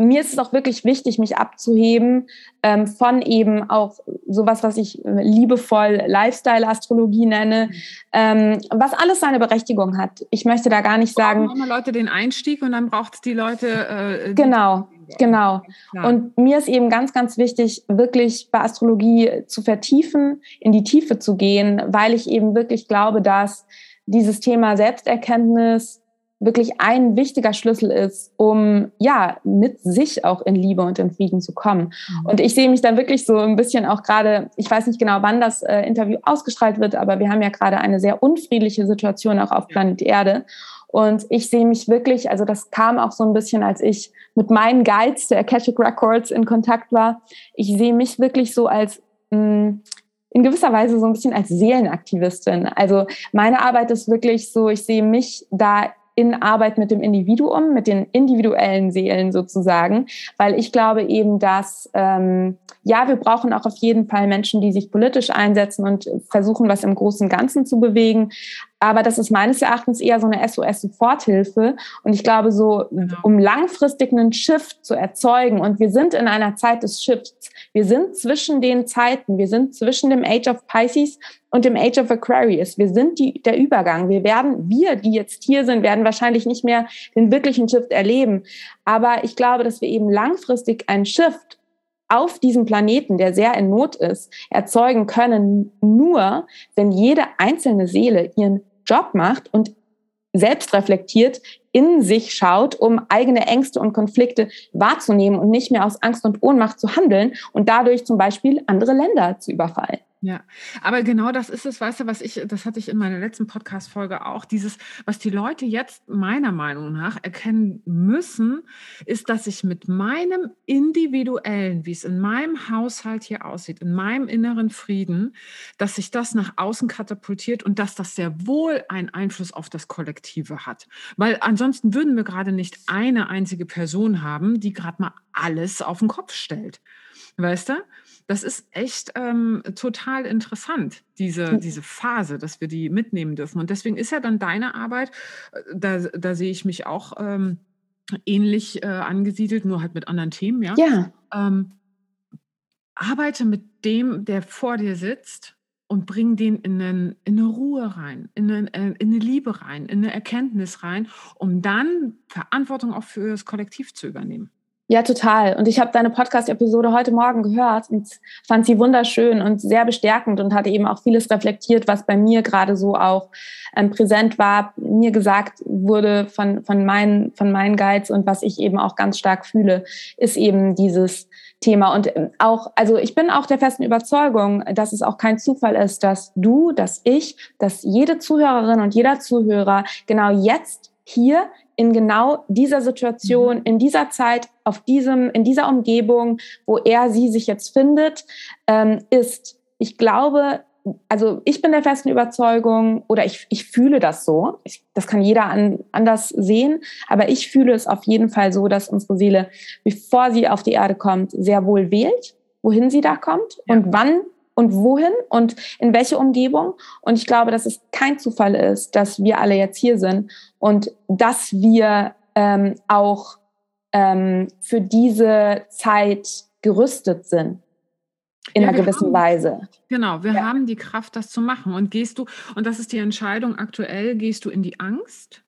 mir ist es auch wirklich wichtig, mich abzuheben ähm, von eben auch sowas, was ich liebevoll Lifestyle-Astrologie nenne, ähm, was alles seine Berechtigung hat. Ich möchte da gar nicht sagen. Brauchen Leute den Einstieg und dann braucht es die Leute. Äh, genau, genau. Und mir ist eben ganz, ganz wichtig, wirklich bei Astrologie zu vertiefen, in die Tiefe zu gehen, weil ich eben wirklich glaube, dass dieses Thema Selbsterkenntnis, wirklich ein wichtiger Schlüssel ist, um ja mit sich auch in Liebe und in Frieden zu kommen. Mhm. Und ich sehe mich dann wirklich so ein bisschen auch gerade, ich weiß nicht genau, wann das äh, Interview ausgestrahlt wird, aber wir haben ja gerade eine sehr unfriedliche Situation auch auf Planet Erde. Und ich sehe mich wirklich, also das kam auch so ein bisschen, als ich mit meinen Guides der Akashic Records in Kontakt war. Ich sehe mich wirklich so als mh, mm, in gewisser Weise so ein bisschen als Seelenaktivistin. Also meine Arbeit ist wirklich so, ich sehe mich da in Arbeit mit dem Individuum, mit den individuellen Seelen sozusagen, weil ich glaube eben, dass ähm, ja, wir brauchen auch auf jeden Fall Menschen, die sich politisch einsetzen und versuchen, was im großen Ganzen zu bewegen. Aber das ist meines Erachtens eher so eine SOS-Soforthilfe. Und ich glaube, so, genau. um langfristig einen Shift zu erzeugen, und wir sind in einer Zeit des Shifts. Wir sind zwischen den Zeiten. Wir sind zwischen dem Age of Pisces und dem Age of Aquarius. Wir sind die, der Übergang. Wir werden, wir, die jetzt hier sind, werden wahrscheinlich nicht mehr den wirklichen Shift erleben. Aber ich glaube, dass wir eben langfristig einen Shift auf diesem Planeten, der sehr in Not ist, erzeugen können, nur wenn jede einzelne Seele ihren Job macht und selbst reflektiert in sich schaut, um eigene Ängste und Konflikte wahrzunehmen und nicht mehr aus Angst und Ohnmacht zu handeln und dadurch zum Beispiel andere Länder zu überfallen. Ja, aber genau das ist es, weißt du, was ich, das hatte ich in meiner letzten Podcast-Folge auch, dieses, was die Leute jetzt meiner Meinung nach erkennen müssen, ist, dass ich mit meinem individuellen, wie es in meinem Haushalt hier aussieht, in meinem inneren Frieden, dass sich das nach außen katapultiert und dass das sehr wohl einen Einfluss auf das Kollektive hat. Weil ansonsten würden wir gerade nicht eine einzige Person haben, die gerade mal alles auf den Kopf stellt. Weißt du? das ist echt ähm, total interessant, diese, diese Phase, dass wir die mitnehmen dürfen. Und deswegen ist ja dann deine Arbeit, äh, da, da sehe ich mich auch ähm, ähnlich äh, angesiedelt, nur halt mit anderen Themen, ja. Ja. Ähm, arbeite mit dem, der vor dir sitzt und bring den in, einen, in eine Ruhe rein, in eine, äh, in eine Liebe rein, in eine Erkenntnis rein, um dann Verantwortung auch für das Kollektiv zu übernehmen. Ja, total. Und ich habe deine Podcast-Episode heute Morgen gehört und fand sie wunderschön und sehr bestärkend und hatte eben auch vieles reflektiert, was bei mir gerade so auch ähm, präsent war, mir gesagt wurde von, von, meinen, von meinen Guides und was ich eben auch ganz stark fühle, ist eben dieses Thema. Und ähm, auch, also ich bin auch der festen Überzeugung, dass es auch kein Zufall ist, dass du, dass ich, dass jede Zuhörerin und jeder Zuhörer genau jetzt hier in genau dieser Situation, mhm. in dieser Zeit, auf diesem, in dieser Umgebung, wo er sie sich jetzt findet, ähm, ist. Ich glaube, also ich bin der festen Überzeugung oder ich, ich fühle das so. Ich, das kann jeder an, anders sehen, aber ich fühle es auf jeden Fall so, dass unsere Seele, bevor sie auf die Erde kommt, sehr wohl wählt, wohin sie da kommt ja. und wann und wohin und in welche Umgebung. Und ich glaube, dass es kein Zufall ist, dass wir alle jetzt hier sind und dass wir ähm, auch ähm, für diese Zeit gerüstet sind. In ja, einer gewissen haben, Weise. Genau, wir ja. haben die Kraft, das zu machen. Und gehst du, und das ist die Entscheidung aktuell, gehst du in die Angst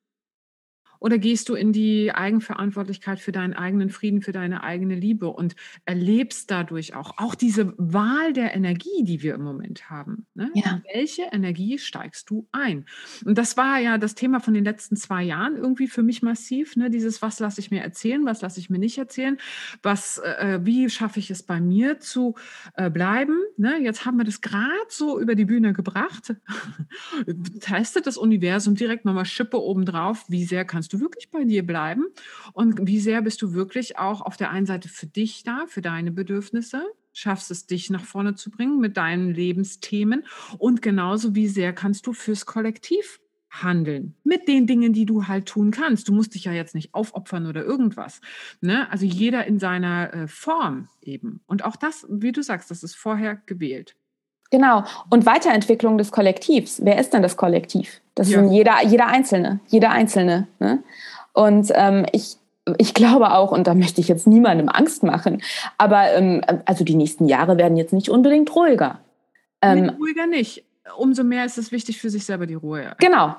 oder gehst du in die Eigenverantwortlichkeit für deinen eigenen Frieden, für deine eigene Liebe und erlebst dadurch auch, auch diese Wahl der Energie, die wir im Moment haben. Ne? Ja. In welche Energie steigst du ein? Und das war ja das Thema von den letzten zwei Jahren irgendwie für mich massiv. Ne? Dieses, was lasse ich mir erzählen, was lasse ich mir nicht erzählen, was, äh, wie schaffe ich es bei mir zu äh, bleiben. Ne? Jetzt haben wir das gerade so über die Bühne gebracht. *laughs* Testet das Universum direkt nochmal Schippe obendrauf. Wie sehr kannst du wirklich bei dir bleiben? Und wie sehr bist du wirklich auch auf der einen Seite für dich da, für deine Bedürfnisse? Schaffst es, dich nach vorne zu bringen mit deinen Lebensthemen? Und genauso, wie sehr kannst du fürs Kollektiv handeln mit den Dingen, die du halt tun kannst. Du musst dich ja jetzt nicht aufopfern oder irgendwas. Ne? Also jeder in seiner äh, Form eben. Und auch das, wie du sagst, das ist vorher gewählt. Genau. Und Weiterentwicklung des Kollektivs. Wer ist denn das Kollektiv? Das ja. sind jeder, jeder Einzelne. Jeder Einzelne. Ne? Und ähm, ich, ich glaube auch, und da möchte ich jetzt niemandem Angst machen, aber ähm, also die nächsten Jahre werden jetzt nicht unbedingt ruhiger. Ähm, ruhiger nicht umso mehr ist es wichtig für sich selber die Ruhe. Genau,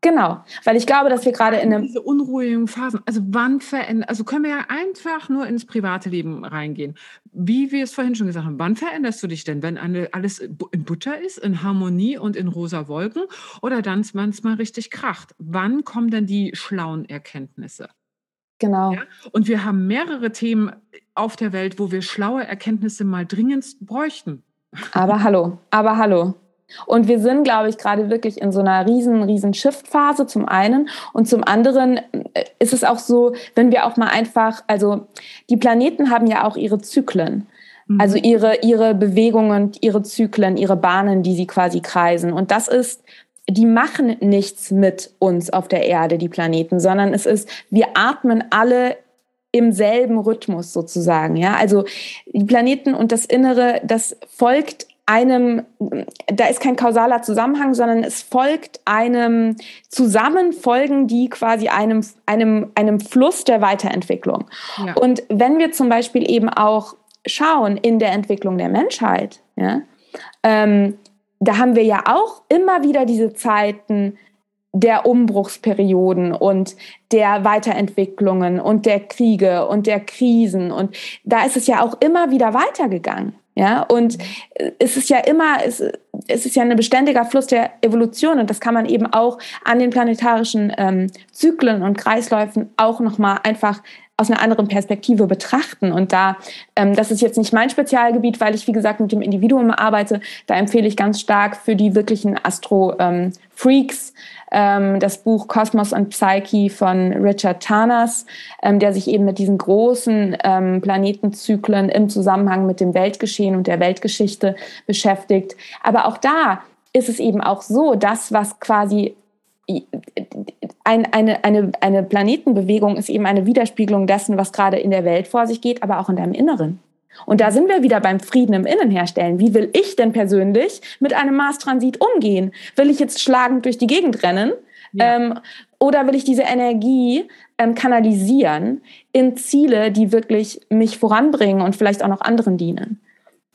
Genau, weil ich glaube, dass wir gerade in einem. Diese unruhigen Phasen, also wann verändert, also können wir ja einfach nur ins private Leben reingehen. Wie wir es vorhin schon gesagt haben, wann veränderst du dich denn, wenn eine, alles in Butter ist, in Harmonie und in rosa Wolken oder dann, wenn es mal richtig kracht? Wann kommen denn die schlauen Erkenntnisse? Genau. Ja? Und wir haben mehrere Themen auf der Welt, wo wir schlaue Erkenntnisse mal dringendst bräuchten. Aber hallo, aber hallo. Und wir sind, glaube ich, gerade wirklich in so einer riesen, riesen Shift-Phase zum einen. Und zum anderen äh, ist es auch so, wenn wir auch mal einfach, also die Planeten haben ja auch ihre Zyklen. Mhm. Also ihre, ihre Bewegungen, ihre Zyklen, ihre Bahnen, die sie quasi kreisen. Und das ist, die machen nichts mit uns auf der Erde, die Planeten, sondern es ist, wir atmen alle im selben Rhythmus sozusagen. Ja, also die Planeten und das Innere, das folgt einem, da ist kein kausaler Zusammenhang, sondern es folgt einem Zusammenfolgen, die quasi einem, einem, einem Fluss der Weiterentwicklung. Ja. Und wenn wir zum Beispiel eben auch schauen in der Entwicklung der Menschheit, ja, ähm, da haben wir ja auch immer wieder diese Zeiten der Umbruchsperioden und der Weiterentwicklungen und der Kriege und der Krisen. Und da ist es ja auch immer wieder weitergegangen. Ja, und es ist ja immer, es, es ist ja ein beständiger Fluss der Evolution und das kann man eben auch an den planetarischen ähm, Zyklen und Kreisläufen auch nochmal einfach aus einer anderen Perspektive betrachten. Und da, ähm, das ist jetzt nicht mein Spezialgebiet, weil ich, wie gesagt, mit dem Individuum arbeite, da empfehle ich ganz stark für die wirklichen Astro-Freaks ähm, das Buch Kosmos und Psyche von Richard Tarnas, ähm, der sich eben mit diesen großen ähm, Planetenzyklen im Zusammenhang mit dem Weltgeschehen und der Weltgeschichte beschäftigt. Aber auch da ist es eben auch so, dass was quasi ein, eine, eine, eine Planetenbewegung ist eben eine Widerspiegelung dessen, was gerade in der Welt vor sich geht, aber auch in deinem Inneren. Und da sind wir wieder beim Frieden im Innen herstellen. Wie will ich denn persönlich mit einem Mars-Transit umgehen? Will ich jetzt schlagend durch die Gegend rennen? Ja. Ähm, oder will ich diese Energie ähm, kanalisieren in Ziele, die wirklich mich voranbringen und vielleicht auch noch anderen dienen?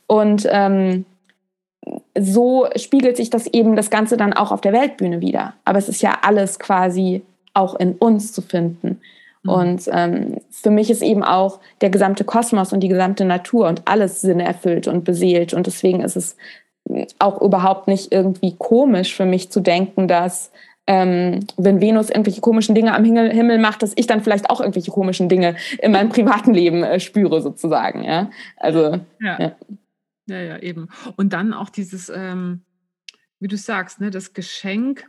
Und ähm, so spiegelt sich das eben das Ganze dann auch auf der Weltbühne wieder. Aber es ist ja alles quasi auch in uns zu finden. Mhm. Und ähm, für mich ist eben auch der gesamte Kosmos und die gesamte Natur und alles Sinn erfüllt und beseelt. Und deswegen ist es auch überhaupt nicht irgendwie komisch für mich zu denken, dass ähm, wenn Venus irgendwelche komischen Dinge am Himmel, Himmel, macht, dass ich dann vielleicht auch irgendwelche komischen Dinge in meinem privaten Leben äh, spüre, sozusagen. Ja? Also, ja. ja. Ja, ja, eben. Und dann auch dieses, ähm, wie du sagst, ne, das Geschenk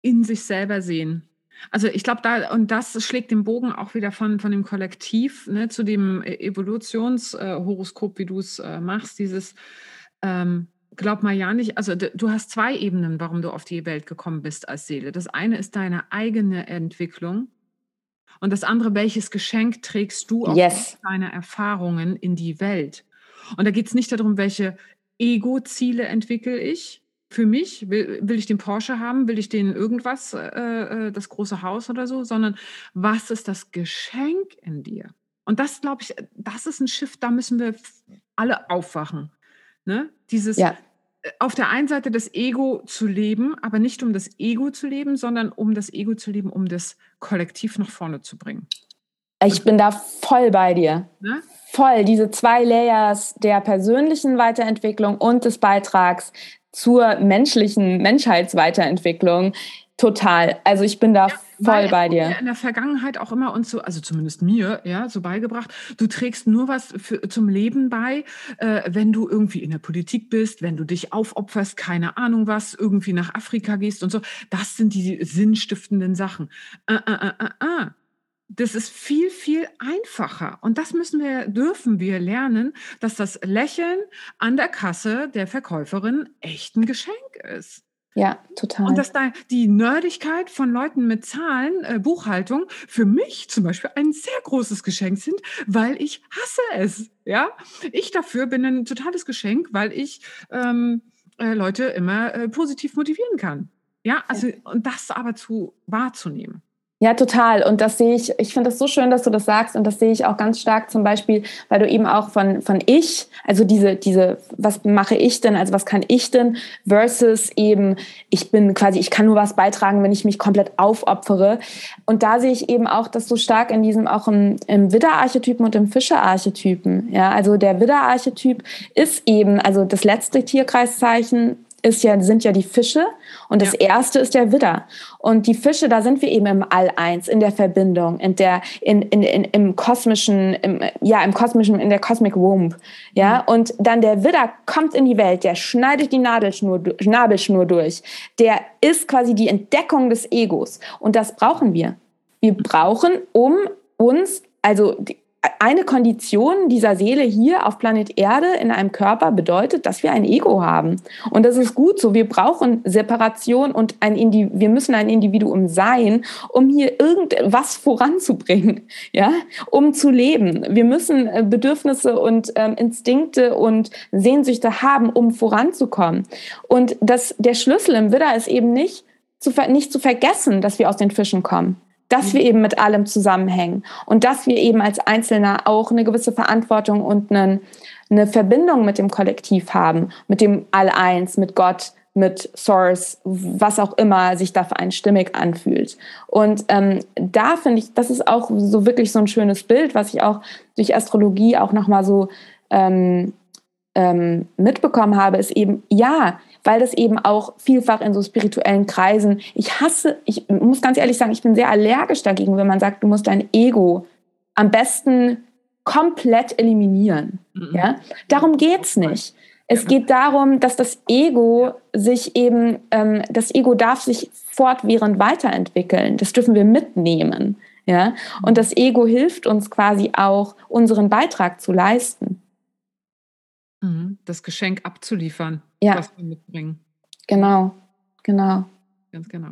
in sich selber sehen. Also ich glaube, da, und das schlägt den Bogen auch wieder von, von dem Kollektiv ne, zu dem e-, Evolutionshoroskop, äh, wie du es äh, machst, dieses ähm, glaub mal ja nicht, also du hast zwei Ebenen, warum du auf die Welt gekommen bist als Seele. Das eine ist deine eigene Entwicklung und das andere, welches Geschenk trägst du auf yes. deine Erfahrungen in die Welt? Und da geht es nicht darum, welche Ego-Ziele entwickle ich, für mich, will, will ich den Porsche haben, will ich den irgendwas, äh, äh, das große Haus oder so, sondern was ist das Geschenk in dir? Und das, glaube ich, das ist ein Schiff, da müssen wir alle aufwachen. Ne? Dieses, ja. auf der einen Seite das Ego zu leben, aber nicht um das Ego zu leben, sondern um das Ego zu leben, um das Kollektiv nach vorne zu bringen. Ich bin da voll bei dir. Ne? Voll. Diese zwei Layers der persönlichen Weiterentwicklung und des Beitrags zur menschlichen Menschheitsweiterentwicklung. Total. Also ich bin da ja, voll bei dir. In der Vergangenheit auch immer uns so, also zumindest mir, ja, so beigebracht, du trägst nur was für, zum Leben bei, äh, wenn du irgendwie in der Politik bist, wenn du dich aufopferst, keine Ahnung was, irgendwie nach Afrika gehst und so. Das sind die sinnstiftenden Sachen. Äh, äh, äh, äh. Das ist viel, viel einfacher. Und das müssen wir, dürfen wir lernen, dass das Lächeln an der Kasse der Verkäuferin echt ein Geschenk ist. Ja, total. Und dass da die Nerdigkeit von Leuten mit Zahlen, äh, Buchhaltung für mich zum Beispiel ein sehr großes Geschenk sind, weil ich hasse es. Ja, ich dafür bin ein totales Geschenk, weil ich ähm, äh, Leute immer äh, positiv motivieren kann. Ja, also und das aber zu wahrzunehmen. Ja, total. Und das sehe ich, ich finde es so schön, dass du das sagst. Und das sehe ich auch ganz stark zum Beispiel, weil du eben auch von, von ich, also diese, diese, was mache ich denn, also was kann ich denn, versus eben, ich bin quasi, ich kann nur was beitragen, wenn ich mich komplett aufopfere. Und da sehe ich eben auch das so stark in diesem, auch im, im Widder-Archetypen und im Fische-Archetypen. Ja, also der Widder-Archetyp ist eben, also das letzte Tierkreiszeichen ist ja, sind ja die Fische und das ja. erste ist der Widder. Und die Fische, da sind wir eben im All eins, in der Verbindung, in der, in, in, in, im kosmischen, im, ja, im kosmischen, in der Cosmic Womb. Ja, mhm. und dann der Widder kommt in die Welt, der schneidet die Nadelschnur, Nabelschnur durch. Der ist quasi die Entdeckung des Egos. Und das brauchen wir. Wir brauchen, um uns, also die, eine Kondition dieser Seele hier auf Planet Erde in einem Körper bedeutet, dass wir ein Ego haben. Und das ist gut so. Wir brauchen Separation und ein Indi wir müssen ein Individuum sein, um hier irgendwas voranzubringen, *laughs* ja, um zu leben. Wir müssen äh, Bedürfnisse und ähm, Instinkte und Sehnsüchte haben, um voranzukommen. Und das, der Schlüssel im Widder ist eben nicht zu, nicht zu vergessen, dass wir aus den Fischen kommen dass wir eben mit allem zusammenhängen und dass wir eben als Einzelner auch eine gewisse Verantwortung und eine, eine Verbindung mit dem Kollektiv haben, mit dem All-Eins, mit Gott, mit Source, was auch immer sich da für einen stimmig anfühlt. Und ähm, da finde ich, das ist auch so wirklich so ein schönes Bild, was ich auch durch Astrologie auch nochmal so ähm, ähm, mitbekommen habe, ist eben, ja, weil das eben auch vielfach in so spirituellen Kreisen, ich hasse, ich muss ganz ehrlich sagen, ich bin sehr allergisch dagegen, wenn man sagt, du musst dein Ego am besten komplett eliminieren. Mhm. Ja? Darum geht's nicht. Es geht darum, dass das Ego sich eben, ähm, das Ego darf sich fortwährend weiterentwickeln. Das dürfen wir mitnehmen. Ja? Und das Ego hilft uns quasi auch, unseren Beitrag zu leisten. Mhm. Das Geschenk abzuliefern, ja. was wir mitbringen. Genau, genau. Ganz genau.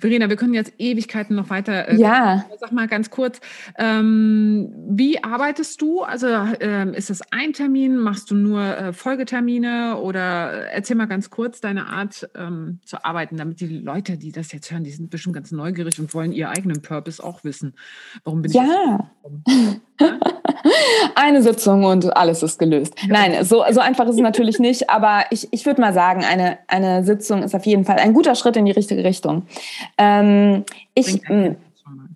Verena, wir können jetzt Ewigkeiten noch weiter. Äh, ja. Sag mal ganz kurz, ähm, wie arbeitest du? Also ähm, ist es ein Termin? Machst du nur äh, Folgetermine? Oder erzähl mal ganz kurz deine Art ähm, zu arbeiten, damit die Leute, die das jetzt hören, die sind bestimmt ganz neugierig und wollen ihren eigenen Purpose auch wissen. Warum bin ich ja. *laughs* *laughs* eine Sitzung und alles ist gelöst. Nein, so, so einfach ist es natürlich nicht, aber ich, ich würde mal sagen, eine, eine Sitzung ist auf jeden Fall ein guter Schritt in die richtige Richtung. Ähm, ich,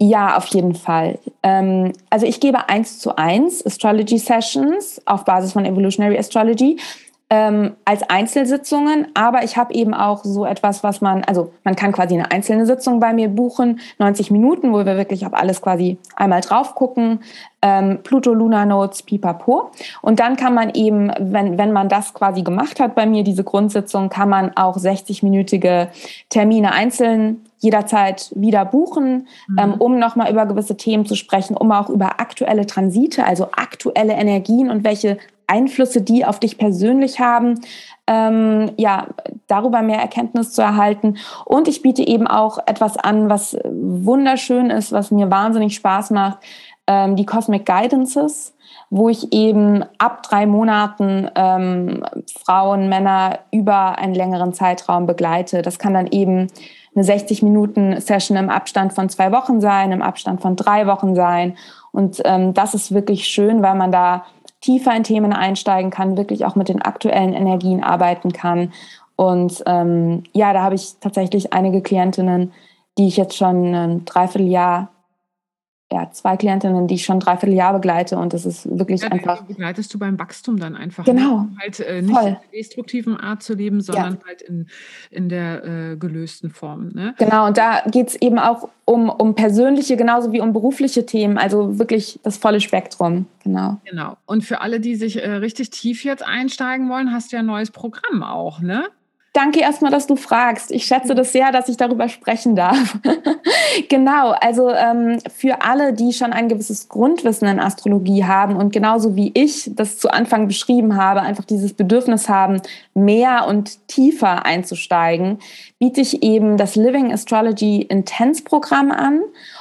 ja, auf jeden Fall. Ähm, also ich gebe eins zu eins Astrology Sessions auf Basis von Evolutionary Astrology ähm, als Einzelsitzungen, aber ich habe eben auch so etwas, was man, also man kann quasi eine einzelne Sitzung bei mir buchen, 90 Minuten, wo wir wirklich auf alles quasi einmal drauf gucken, ähm, Pluto Lunar Notes, pipapo. Und dann kann man eben, wenn, wenn man das quasi gemacht hat bei mir, diese Grundsitzung, kann man auch 60-minütige Termine einzeln jederzeit wieder buchen, mhm. ähm, um nochmal über gewisse Themen zu sprechen, um auch über aktuelle Transite, also aktuelle Energien und welche Einflüsse die auf dich persönlich haben, ähm, ja, darüber mehr Erkenntnis zu erhalten. Und ich biete eben auch etwas an, was wunderschön ist, was mir wahnsinnig Spaß macht, ähm, die Cosmic Guidances wo ich eben ab drei Monaten ähm, Frauen, Männer über einen längeren Zeitraum begleite. Das kann dann eben eine 60-Minuten-Session im Abstand von zwei Wochen sein, im Abstand von drei Wochen sein. Und ähm, das ist wirklich schön, weil man da tiefer in Themen einsteigen kann, wirklich auch mit den aktuellen Energien arbeiten kann. Und ähm, ja, da habe ich tatsächlich einige Klientinnen, die ich jetzt schon ein Dreivierteljahr ja, zwei Klientinnen, die ich schon dreiviertel Jahr begleite und das ist wirklich ja, einfach. Begleitest du beim Wachstum dann einfach. Genau. Ne? Halt äh, nicht Voll. in der destruktiven Art zu leben, sondern ja. halt in, in der äh, gelösten Form. Ne? Genau, und da geht es eben auch um, um persönliche genauso wie um berufliche Themen, also wirklich das volle Spektrum. Genau. Genau. Und für alle, die sich äh, richtig tief jetzt einsteigen wollen, hast du ja ein neues Programm auch, ne? Danke erstmal, dass du fragst. Ich schätze das sehr, dass ich darüber sprechen darf. *laughs* genau, also ähm, für alle, die schon ein gewisses Grundwissen in Astrologie haben und genauso wie ich das zu Anfang beschrieben habe, einfach dieses Bedürfnis haben, mehr und tiefer einzusteigen, biete ich eben das Living Astrology Intense Programm an.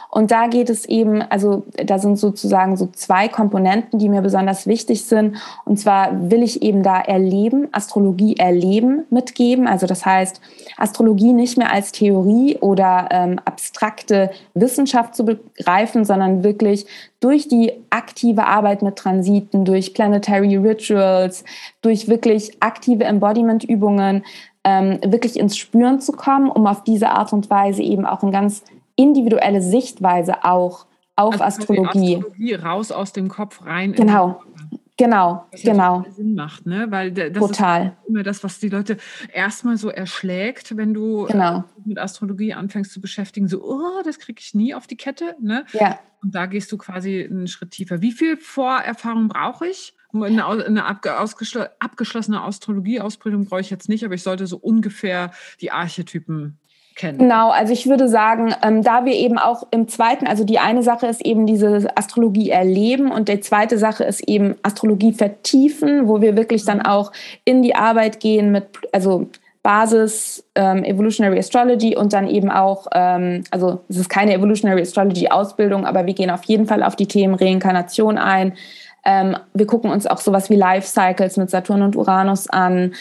Und da geht es eben, also da sind sozusagen so zwei Komponenten, die mir besonders wichtig sind. Und zwar will ich eben da erleben, Astrologie erleben mitgeben. Also das heißt, Astrologie nicht mehr als Theorie oder ähm, abstrakte Wissenschaft zu begreifen, sondern wirklich durch die aktive Arbeit mit Transiten, durch Planetary Rituals, durch wirklich aktive Embodiment-Übungen ähm, wirklich ins Spüren zu kommen, um auf diese Art und Weise eben auch ein ganz individuelle Sichtweise auch auf also Astrologie. Astrologie raus aus dem Kopf rein. Genau. Genau, was genau. Sinn macht, ne? Weil das Total. ist immer das, was die Leute erstmal so erschlägt, wenn du genau. mit Astrologie anfängst zu beschäftigen, so, oh, das kriege ich nie auf die Kette, ne? Ja. Und da gehst du quasi einen Schritt tiefer. Wie viel Vorerfahrung brauche ich? Eine, eine abgeschlossene Astrologie-Ausbildung brauche ich jetzt nicht, aber ich sollte so ungefähr die Archetypen kennen. Genau, also ich würde sagen, ähm, da wir eben auch im zweiten, also die eine Sache ist eben diese Astrologie erleben und die zweite Sache ist eben Astrologie vertiefen, wo wir wirklich dann auch in die Arbeit gehen mit, also Basis ähm, Evolutionary Astrology und dann eben auch, ähm, also es ist keine Evolutionary Astrology Ausbildung, aber wir gehen auf jeden Fall auf die Themen Reinkarnation ein, ähm, wir gucken uns auch sowas wie Life Cycles mit Saturn und Uranus an.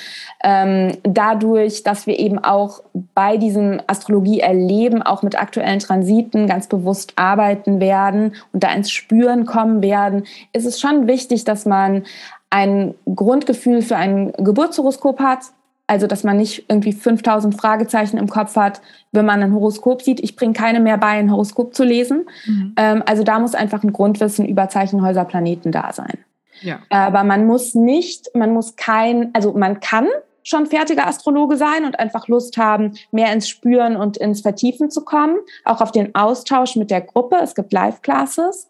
Ähm, dadurch, dass wir eben auch bei diesem Astrologie-Erleben auch mit aktuellen Transiten ganz bewusst arbeiten werden und da ins Spüren kommen werden, ist es schon wichtig, dass man ein Grundgefühl für ein Geburtshoroskop hat, also, dass man nicht irgendwie 5000 Fragezeichen im Kopf hat, wenn man ein Horoskop sieht. Ich bringe keine mehr bei, ein Horoskop zu lesen. Mhm. Ähm, also, da muss einfach ein Grundwissen über Zeichenhäuser, Planeten da sein. Ja. Aber man muss nicht, man muss kein, also man kann schon fertiger Astrologe sein und einfach Lust haben, mehr ins Spüren und ins Vertiefen zu kommen, auch auf den Austausch mit der Gruppe. Es gibt Live-Classes.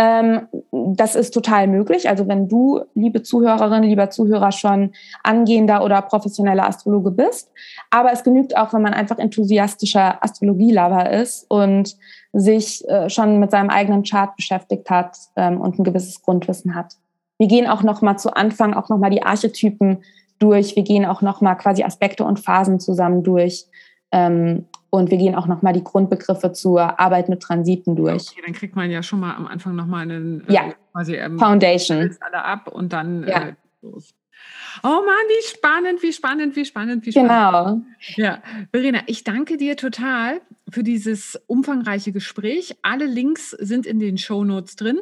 Ähm, das ist total möglich. Also wenn du, liebe Zuhörerin, lieber Zuhörer, schon angehender oder professioneller Astrologe bist. Aber es genügt auch, wenn man einfach enthusiastischer Astrologielover ist und sich äh, schon mit seinem eigenen Chart beschäftigt hat ähm, und ein gewisses Grundwissen hat. Wir gehen auch noch mal zu Anfang auch noch mal die Archetypen durch. Wir gehen auch noch mal quasi Aspekte und Phasen zusammen durch. Ähm, und wir gehen auch nochmal die Grundbegriffe zur Arbeit mit Transiten durch. Okay, dann kriegt man ja schon mal am Anfang nochmal einen äh, ja. quasi ähm, Foundation. Alle ab und dann ja. äh, los. Oh Mann, wie spannend, wie spannend, wie spannend, wie spannend. Genau. Ja, Verena, ich danke dir total für dieses umfangreiche Gespräch. Alle Links sind in den Show Notes drin.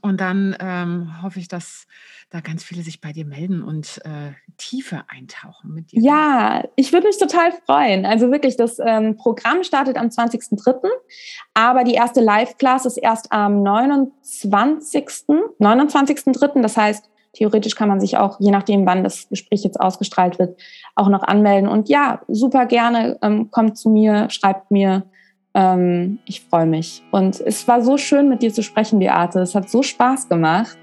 Und dann ähm, hoffe ich, dass da ganz viele sich bei dir melden und äh, tiefer eintauchen mit dir. Ja, ich würde mich total freuen. Also wirklich, das ähm, Programm startet am 20.03., aber die erste Live-Class ist erst am 29. 29.03. Das heißt, theoretisch kann man sich auch, je nachdem, wann das Gespräch jetzt ausgestrahlt wird, auch noch anmelden. Und ja, super gerne, ähm, kommt zu mir, schreibt mir ähm, ich freue mich. Und es war so schön, mit dir zu sprechen, Beate. Es hat so Spaß gemacht.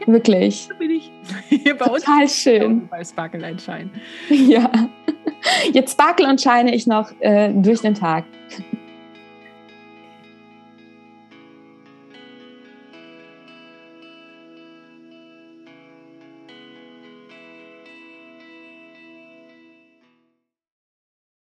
Ja, Wirklich. Da bin ich. Hier bei Total uns schön. Bei Sparkle and Shine. *laughs* Ja. Jetzt sparkle und scheine ich noch äh, durch den Tag.